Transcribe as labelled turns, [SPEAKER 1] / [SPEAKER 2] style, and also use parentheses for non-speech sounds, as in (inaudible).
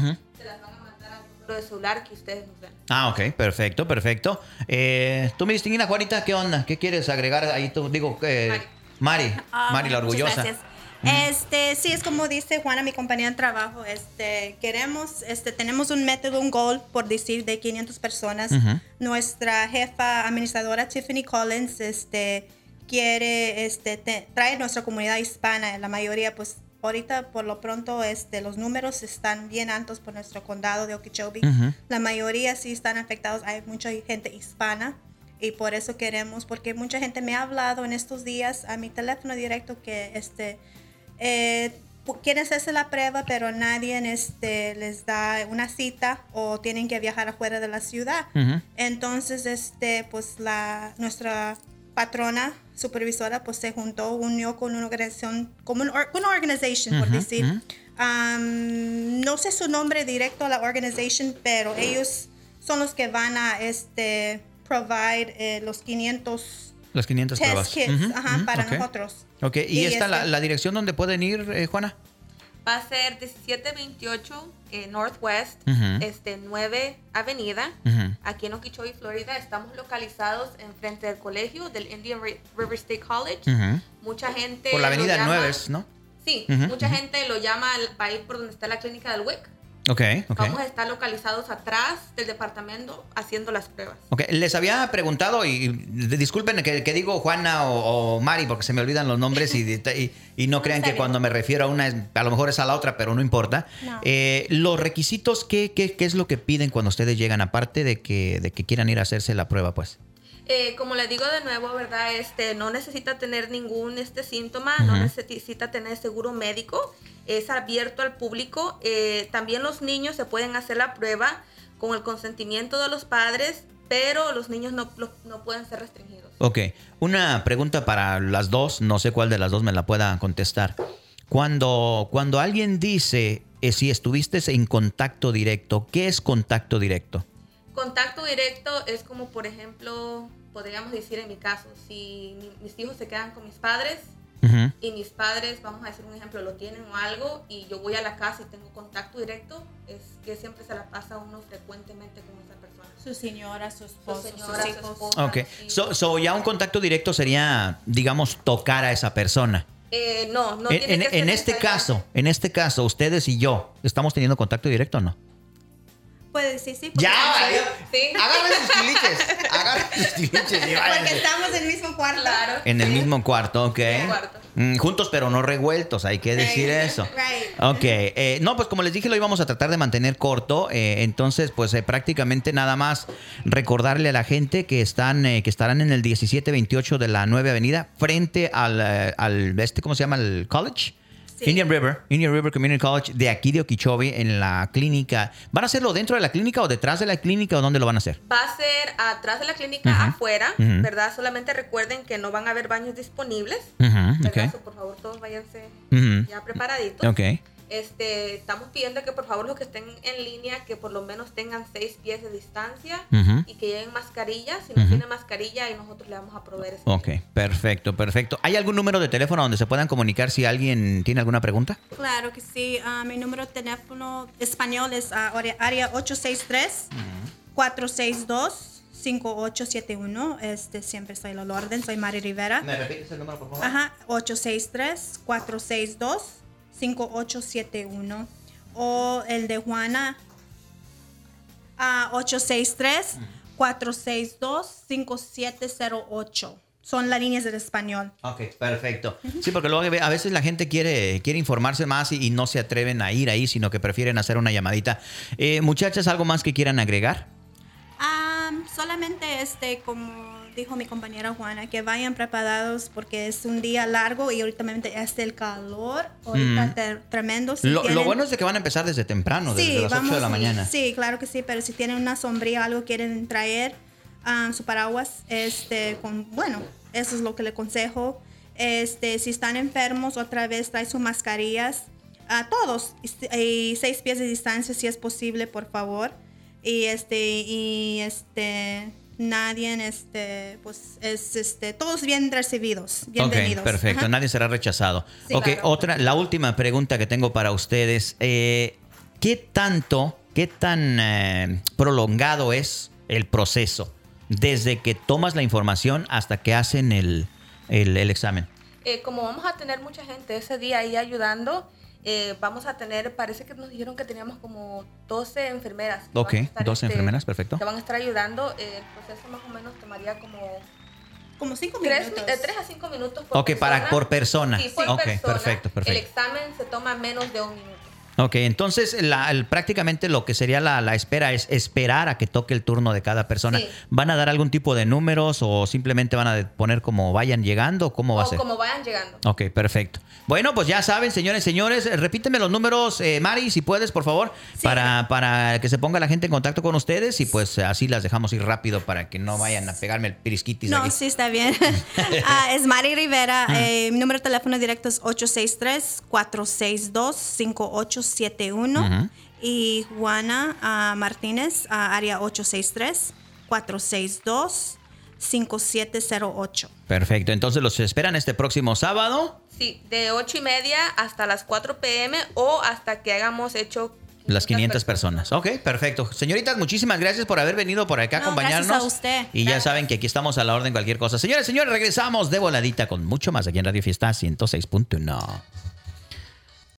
[SPEAKER 1] se las van a mandar al número de celular que ustedes nos den.
[SPEAKER 2] Ah, ok, perfecto, perfecto. Eh, tú, mi distinguida Juanita, ¿qué onda? ¿Qué quieres agregar ahí? Tú, digo, eh, Mari,
[SPEAKER 3] Ah,
[SPEAKER 2] Mari la
[SPEAKER 3] muchas
[SPEAKER 2] orgullosa.
[SPEAKER 3] gracias. Este, sí, es como dice Juana, mi compañera de trabajo, este, queremos, este, tenemos un método, un goal, por decir, de 500 personas. Nuestra jefa administradora, Tiffany Collins, este, quiere, este, te- traer nuestra comunidad hispana, la mayoría, pues, ahorita, por lo pronto, este, los números están bien altos por nuestro condado de Okeechobee. La mayoría sí están afectados, hay mucha gente hispana y por eso queremos, porque mucha gente me ha hablado en estos días a mi teléfono directo que este, eh, quieren hacerse la prueba, pero nadie este, les da una cita o tienen que viajar afuera de la ciudad. Entonces, este, pues la, nuestra patrona supervisora pues se juntó, unió con una organización, como un or- una organization, por decir. Um, no sé su nombre directo a la organization, pero ellos son los que van a este, provide eh, los 500
[SPEAKER 2] Las 500
[SPEAKER 3] test
[SPEAKER 2] pruebas.
[SPEAKER 3] kits para nosotros.
[SPEAKER 2] Ok, ¿y,
[SPEAKER 3] Y
[SPEAKER 2] esta la,
[SPEAKER 3] este-
[SPEAKER 2] la dirección donde pueden ir, eh, Juana?
[SPEAKER 1] Va a ser 1728 eh, Northwest,
[SPEAKER 2] Ujú.
[SPEAKER 1] este 9 Avenida, aquí en Okeechobee, Florida. Estamos localizados enfrente del colegio del Indian Ri- River State College. Mucha gente
[SPEAKER 2] Por la avenida
[SPEAKER 1] llama-
[SPEAKER 2] 9, ¿no?
[SPEAKER 1] Sí, mucha gente lo llama para ir por donde está la clínica del WIC.
[SPEAKER 2] Ok, ok.
[SPEAKER 1] Vamos a estar localizados atrás del departamento haciendo las pruebas.
[SPEAKER 2] Ok, les había preguntado, y disculpen que, que digo Juana o, o Mari, porque se me olvidan los nombres y, y- y no (laughs) crean que cuando me refiero a una, a lo mejor es a la otra, pero no importa.
[SPEAKER 3] No.
[SPEAKER 2] Eh, los requisitos, ¿qué, qué, qué es lo que piden cuando ustedes llegan, aparte de que, de que quieran ir a hacerse la prueba, pues?
[SPEAKER 1] Eh, como le digo de nuevo, ¿verdad? Este, no necesita tener ningún este síntoma, no necesita tener seguro médico, es abierto al público. Eh, también los niños se pueden hacer la prueba con el consentimiento de los padres, pero los niños no, no pueden ser restringidos.
[SPEAKER 2] Ok, una pregunta para las dos, no sé cuál de las dos me la pueda contestar. Cuando, cuando alguien dice eh, si estuviste en contacto directo, ¿qué es contacto directo?
[SPEAKER 1] Contacto directo es como, por ejemplo, podríamos decir en mi caso, si mi- mis hijos se quedan con mis padres. Y mis padres, vamos a decir un ejemplo, lo tienen o algo y yo voy a la casa y tengo contacto directo, es que siempre se la pasa uno frecuentemente con esa persona.
[SPEAKER 3] Su señora, su
[SPEAKER 1] Su
[SPEAKER 3] esposo,
[SPEAKER 1] señora,
[SPEAKER 3] sus
[SPEAKER 1] su
[SPEAKER 3] hijos.
[SPEAKER 1] esposa,
[SPEAKER 2] Ok,
[SPEAKER 1] sus
[SPEAKER 2] so, ya un contacto directo sería, digamos, tocar a esa persona.
[SPEAKER 1] Eh, no, no
[SPEAKER 2] en
[SPEAKER 1] tiene
[SPEAKER 2] en-
[SPEAKER 1] que ser
[SPEAKER 2] en este caso, en este caso, ustedes y yo, ¿estamos teniendo contacto directo o no?
[SPEAKER 3] Puede decir sí. porque-
[SPEAKER 2] Ya,
[SPEAKER 1] Sí.
[SPEAKER 2] agarren sus (laughs) tiliches, agarren sus tiliches
[SPEAKER 3] Porque estamos en el mismo cuarto.
[SPEAKER 1] Claro.
[SPEAKER 2] En el
[SPEAKER 1] Sí.
[SPEAKER 2] mismo cuarto, ok.
[SPEAKER 1] mismo cuarto.
[SPEAKER 2] Mm, juntos pero no revueltos, hay que decir
[SPEAKER 3] Right.
[SPEAKER 2] eso.
[SPEAKER 3] Right.
[SPEAKER 2] Ok, eh, no, pues como les dije, lo íbamos a tratar de mantener corto. eh, entonces, pues eh, prácticamente nada más recordarle a la gente que están, eh, que estarán en el 1728 de la 9 Avenida, frente al, eh, al este, ¿cómo se llama? El college.
[SPEAKER 3] Sí.
[SPEAKER 2] Indian River, Indian River Community College, de aquí de Okeechobee, en la clínica. ¿Van a hacerlo dentro de la clínica o detrás de la clínica o dónde lo van a hacer?
[SPEAKER 1] Va a ser atrás de la clínica, afuera. ¿verdad? Solamente recuerden que no van a haber baños disponibles. So, por favor, todos váyanse ya preparaditos.
[SPEAKER 2] Ok.
[SPEAKER 1] Este, estamos pidiendo que por favor los que estén en línea que por lo menos tengan seis pies de distancia
[SPEAKER 2] Ujú.
[SPEAKER 1] y que lleven mascarilla. Si no
[SPEAKER 2] Ujú.
[SPEAKER 1] tienen mascarilla, y nosotros le vamos a proveer ese.
[SPEAKER 2] Ok, perfecto, perfecto. ¿Hay algún número de teléfono donde se puedan comunicar si alguien tiene alguna pregunta?
[SPEAKER 3] Claro que sí. Ah, mi número de teléfono español es ah, área- área 863-462-5871. Este, siempre estoy a la orden. Soy Mari Rivera.
[SPEAKER 2] ¿Me repites el número, por favor?
[SPEAKER 3] Ajá, 863-462-5871. O el de Juana, a 863-462-5708. Son las líneas del español.
[SPEAKER 2] Ok, perfecto. Sí, porque luego a veces la gente quiere, quiere informarse más y, y no se atreven a ir ahí, sino que prefieren hacer una llamadita. Eh, muchachas, ¿algo más que quieran agregar?
[SPEAKER 3] Ah, solamente este, como dijo mi compañera Juana, que vayan preparados porque es un día largo y ahorita es el calor, ahorita
[SPEAKER 2] Mm.
[SPEAKER 3] te- tremendo. Si
[SPEAKER 2] Lo, lo
[SPEAKER 3] tienen-
[SPEAKER 2] bueno es de que van a empezar desde temprano, desde las 8 de la mañana.
[SPEAKER 3] Sí, claro que sí, pero si tienen una sombría, algo quieren traer, ah, su paraguas, este, con, bueno, eso es lo que le aconsejo. Este, si están enfermos, otra vez trae sus mascarillas, a todos, y, y seis pies de distancia si es posible, por favor. Y este, y este, nadie, este, pues, es, este, todos bien recibidos, bienvenidos.
[SPEAKER 2] Ok, perfecto.
[SPEAKER 3] Ajá.
[SPEAKER 2] Nadie será rechazado.
[SPEAKER 3] Sí,
[SPEAKER 2] ok,
[SPEAKER 1] claro.
[SPEAKER 2] otra, la última pregunta que tengo para ustedes. eh, ¿qué tanto, qué tan eh, prolongado es el proceso desde que tomas la información hasta que hacen el, el, el examen?
[SPEAKER 1] Eh, como vamos a tener mucha gente ese día ahí ayudando, eh, vamos a tener, parece que nos dijeron que teníamos como 12 enfermeras.
[SPEAKER 2] Ok,
[SPEAKER 1] van a estar,
[SPEAKER 2] 12
[SPEAKER 1] este,
[SPEAKER 2] enfermeras, perfecto.
[SPEAKER 1] Que van a estar ayudando. Eh, el proceso más o menos tomaría como
[SPEAKER 3] Como cinco
[SPEAKER 1] 3,
[SPEAKER 3] minutos.
[SPEAKER 1] a 5 minutos por
[SPEAKER 2] Ok, para- por persona.
[SPEAKER 1] Sí, por
[SPEAKER 2] Ok,
[SPEAKER 1] persona.
[SPEAKER 2] perfecto, perfecto.
[SPEAKER 1] El examen se toma menos de un minuto.
[SPEAKER 2] Ok, entonces la- el- prácticamente lo que sería la, la espera es esperar a que toque el turno de cada persona.
[SPEAKER 1] Sí.
[SPEAKER 2] ¿Van a dar algún tipo de números o simplemente van a poner como vayan llegando? ¿Cómo va a ser?
[SPEAKER 1] como vayan llegando.
[SPEAKER 2] Ok, perfecto. Bueno, pues ya saben, señores, señores, eh, repíteme los números, eh, Mari, si puedes, por favor, para, para que se ponga la gente en contacto con ustedes y pues así las dejamos ir rápido para que no vayan a pegarme el pirisquitis
[SPEAKER 3] No,
[SPEAKER 2] aquí.
[SPEAKER 3] sí, está bien. (laughs) Ah, es Mari Rivera. eh, mi número de teléfono directo es 863-462-5871. Y Juana ah, Martínez, ah, área 863-462-5708.
[SPEAKER 2] Perfecto, entonces los esperan este próximo sábado.
[SPEAKER 1] Sí, de 8 y media hasta las 4 pm o hasta que hayamos hecho
[SPEAKER 2] Las 500 personas. Ok, perfecto. Señoritas, muchísimas gracias por haber venido por acá a
[SPEAKER 3] No,
[SPEAKER 2] acompañarnos.
[SPEAKER 3] gracias a usted.
[SPEAKER 2] Y ya saben que aquí estamos a la orden cualquier cosa. Señores, señores, regresamos de voladita con mucho más aquí en Radio Fiesta 106.1.